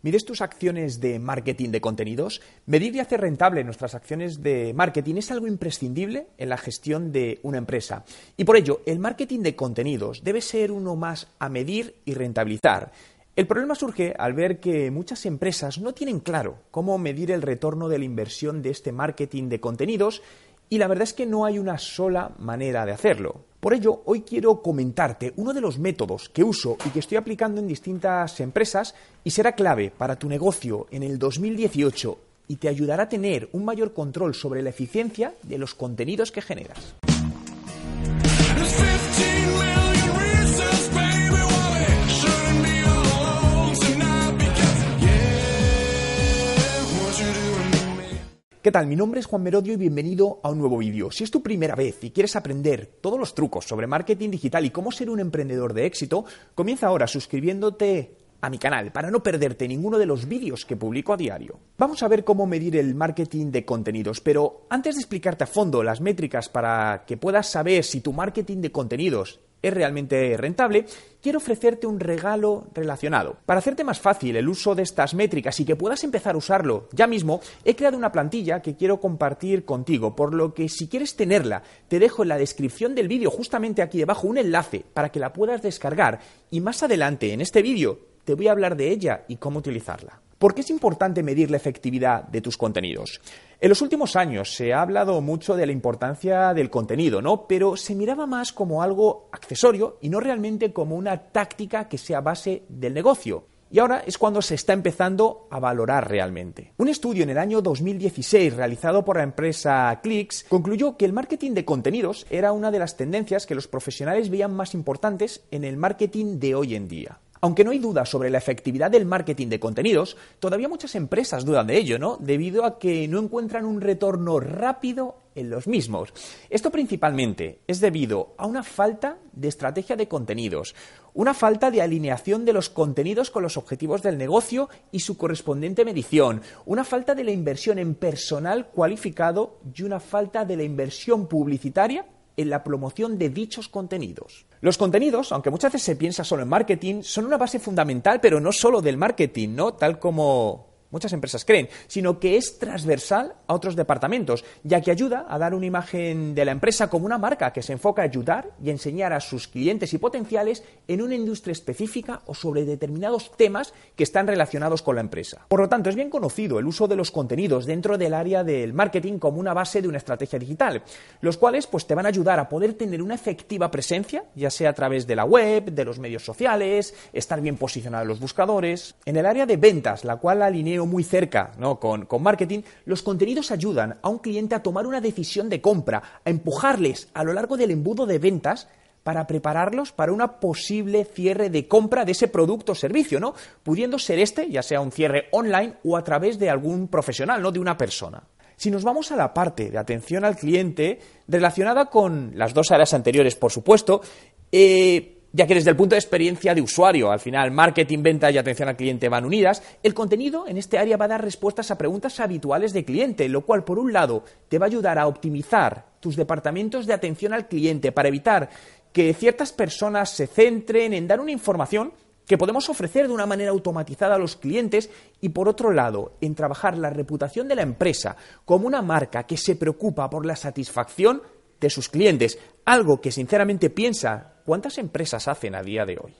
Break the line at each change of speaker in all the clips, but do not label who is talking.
¿Mides tus acciones de marketing de contenidos? Medir y hacer rentable nuestras acciones de marketing es algo imprescindible en la gestión de una empresa. Y por ello, el marketing de contenidos debe ser uno más a medir y rentabilizar. El problema surge al ver que muchas empresas no tienen claro cómo medir el retorno de la inversión de este marketing de contenidos y la verdad es que no hay una sola manera de hacerlo. Por ello, hoy quiero comentarte uno de los métodos que uso y que estoy aplicando en distintas empresas y será clave para tu negocio en el 2018 y te ayudará a tener un mayor control sobre la eficiencia de los contenidos que generas. ¿Qué tal? Mi nombre es Juan Merodio y bienvenido a un nuevo vídeo. Si es tu primera vez y quieres aprender todos los trucos sobre marketing digital y cómo ser un emprendedor de éxito, comienza ahora suscribiéndote a mi canal para no perderte ninguno de los vídeos que publico a diario. Vamos a ver cómo medir el marketing de contenidos, pero antes de explicarte a fondo las métricas para que puedas saber si tu marketing de contenidos es realmente rentable, quiero ofrecerte un regalo relacionado. Para hacerte más fácil el uso de estas métricas y que puedas empezar a usarlo ya mismo, he creado una plantilla que quiero compartir contigo, por lo que si quieres tenerla, te dejo en la descripción del vídeo justamente aquí debajo un enlace para que la puedas descargar y más adelante en este vídeo te voy a hablar de ella y cómo utilizarla. ¿Por qué es importante medir la efectividad de tus contenidos? En los últimos años se ha hablado mucho de la importancia del contenido, ¿no? Pero se miraba más como algo accesorio y no realmente como una táctica que sea base del negocio. Y ahora es cuando se está empezando a valorar realmente. Un estudio en el año 2016 realizado por la empresa Clicks concluyó que el marketing de contenidos era una de las tendencias que los profesionales veían más importantes en el marketing de hoy en día. Aunque no hay duda sobre la efectividad del marketing de contenidos, todavía muchas empresas dudan de ello, ¿no? Debido a que no encuentran un retorno rápido en los mismos. Esto principalmente es debido a una falta de estrategia de contenidos, una falta de alineación de los contenidos con los objetivos del negocio y su correspondiente medición, una falta de la inversión en personal cualificado y una falta de la inversión publicitaria en la promoción de dichos contenidos. Los contenidos, aunque muchas veces se piensa solo en marketing, son una base fundamental, pero no solo del marketing, ¿no? Tal como muchas empresas creen, sino que es transversal a otros departamentos, ya que ayuda a dar una imagen de la empresa como una marca que se enfoca a ayudar y enseñar a sus clientes y potenciales en una industria específica o sobre determinados temas que están relacionados con la empresa. Por lo tanto, es bien conocido el uso de los contenidos dentro del área del marketing como una base de una estrategia digital, los cuales pues te van a ayudar a poder tener una efectiva presencia, ya sea a través de la web, de los medios sociales, estar bien posicionado en los buscadores. En el área de ventas, la cual alinea muy cerca con, con marketing, los contenidos ayudan a un cliente a tomar una decisión de compra, a empujarles a lo largo del embudo de ventas para prepararlos para una posible cierre de compra de ese producto o servicio, ¿no? Pudiendo ser este, ya sea un cierre online o a través de algún profesional, no de una persona. Si nos vamos a la parte de atención al cliente, relacionada con las dos áreas anteriores, por supuesto, eh, ya que desde el punto de experiencia de usuario, al final marketing, venta y atención al cliente van unidas, el contenido en este área va a dar respuestas a preguntas habituales de cliente, lo cual por un lado te va a ayudar a optimizar tus departamentos de atención al cliente para evitar que ciertas personas se centren en dar una información que podemos ofrecer de una manera automatizada a los clientes y por otro lado en trabajar la reputación de la empresa como una marca que se preocupa por la satisfacción de sus clientes, algo que sinceramente piensa cuántas empresas hacen a día de hoy.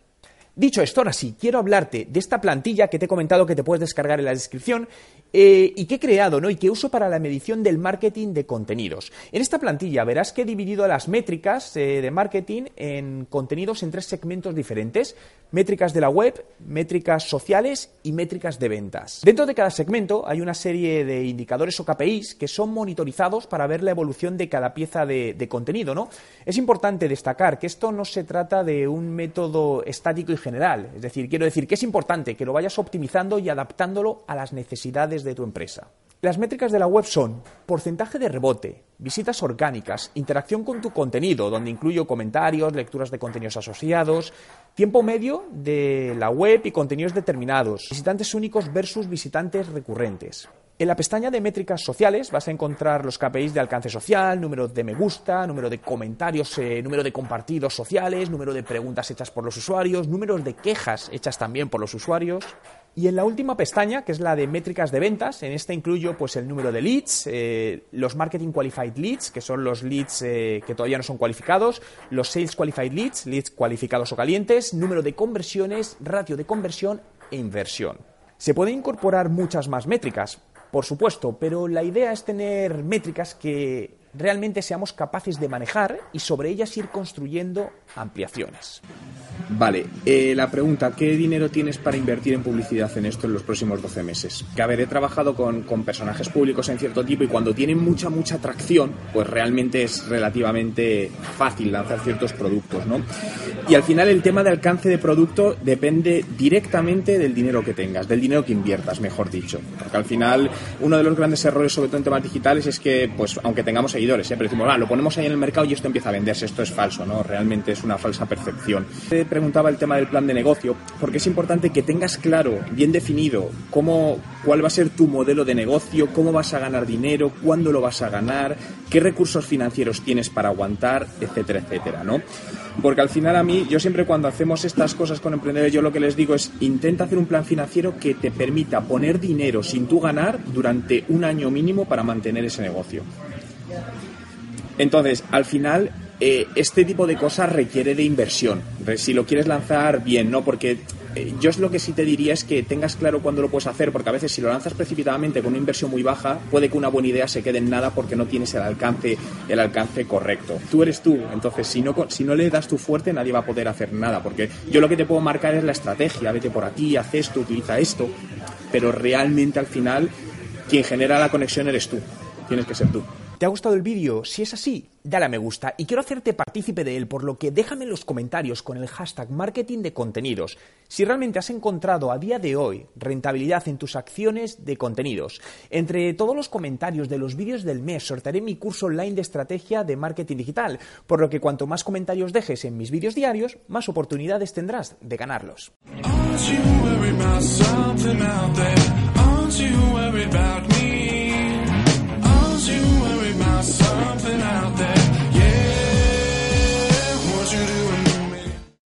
Dicho esto, ahora sí, quiero hablarte de esta plantilla que te he comentado que te puedes descargar en la descripción eh, y que he creado ¿no? y que uso para la medición del marketing de contenidos. En esta plantilla verás que he dividido las métricas eh, de marketing en contenidos en tres segmentos diferentes, métricas de la web, métricas sociales y métricas de ventas. Dentro de cada segmento hay una serie de indicadores o KPIs que son monitorizados para ver la evolución de cada pieza de, de contenido. ¿no? Es importante destacar que esto no se trata de un método estático y es decir, quiero decir que es importante que lo vayas optimizando y adaptándolo a las necesidades de tu empresa. Las métricas de la web son porcentaje de rebote, visitas orgánicas, interacción con tu contenido, donde incluyo comentarios, lecturas de contenidos asociados, tiempo medio de la web y contenidos determinados, visitantes únicos versus visitantes recurrentes. En la pestaña de métricas sociales vas a encontrar los KPIs de alcance social, número de me gusta, número de comentarios, eh, número de compartidos sociales, número de preguntas hechas por los usuarios, números de quejas hechas también por los usuarios.
Y en la última pestaña, que es la de métricas de ventas, en esta incluyo pues el número de leads, eh, los marketing qualified leads, que son los leads eh, que todavía no son cualificados, los sales qualified leads, leads cualificados o calientes, número de conversiones, ratio de conversión e inversión. Se pueden incorporar muchas más métricas, por supuesto, pero la idea es tener métricas que realmente seamos capaces de manejar y sobre ellas ir construyendo ampliaciones.
Vale, eh, la pregunta, ¿qué dinero tienes para invertir en publicidad en esto en los próximos 12 meses? Que a ver, he trabajado con, personajes públicos en cierto tipo y cuando tienen mucha, mucha atracción, pues realmente es relativamente fácil lanzar ciertos productos, ¿no? Y al final el tema de alcance de producto depende directamente del dinero que tengas, del dinero que inviertas, mejor dicho. Porque al final uno de los grandes errores, sobre todo en temas digitales, es que, pues aunque tengamos seguidores, ¿eh? pero decimos, ah, lo ponemos ahí en el mercado y esto empieza a venderse, esto es falso, ¿no? Realmente es una falsa percepción preguntaba el tema del plan de negocio, porque es importante que tengas claro, bien definido, cómo, cuál va a ser tu modelo de negocio, cómo vas a ganar dinero, cuándo lo vas a ganar, qué recursos financieros tienes para aguantar, etcétera, etcétera, ¿no? Porque al final a mí, yo siempre cuando hacemos estas cosas con emprendedores, yo lo que les digo es intenta hacer un plan financiero que te permita poner dinero sin tú ganar durante un año mínimo para mantener ese negocio. Entonces, al final, eh, este tipo de cosas requiere de inversión. Si lo quieres lanzar bien, ¿no? Porque eh, yo es lo que sí te diría es que tengas claro cuándo lo puedes hacer, porque a veces si lo lanzas precipitadamente con una inversión muy baja, puede que una buena idea se quede en nada porque no tienes el alcance, el alcance correcto. Tú eres tú, entonces si no, si no le das tu fuerte, nadie va a poder hacer nada, porque yo lo que te puedo marcar es la estrategia, vete por aquí, haz esto, utiliza esto, pero realmente al final quien genera la conexión eres tú, tienes que ser tú.
¿Te ha gustado el vídeo? Si es así, dale a me gusta y quiero hacerte partícipe de él, por lo que déjame en los comentarios con el hashtag marketing de contenidos si realmente has encontrado a día de hoy rentabilidad en tus acciones de contenidos. Entre todos los comentarios de los vídeos del mes sortearé mi curso online de estrategia de marketing digital, por lo que cuanto más comentarios dejes en mis vídeos diarios, más oportunidades tendrás de ganarlos. something out there.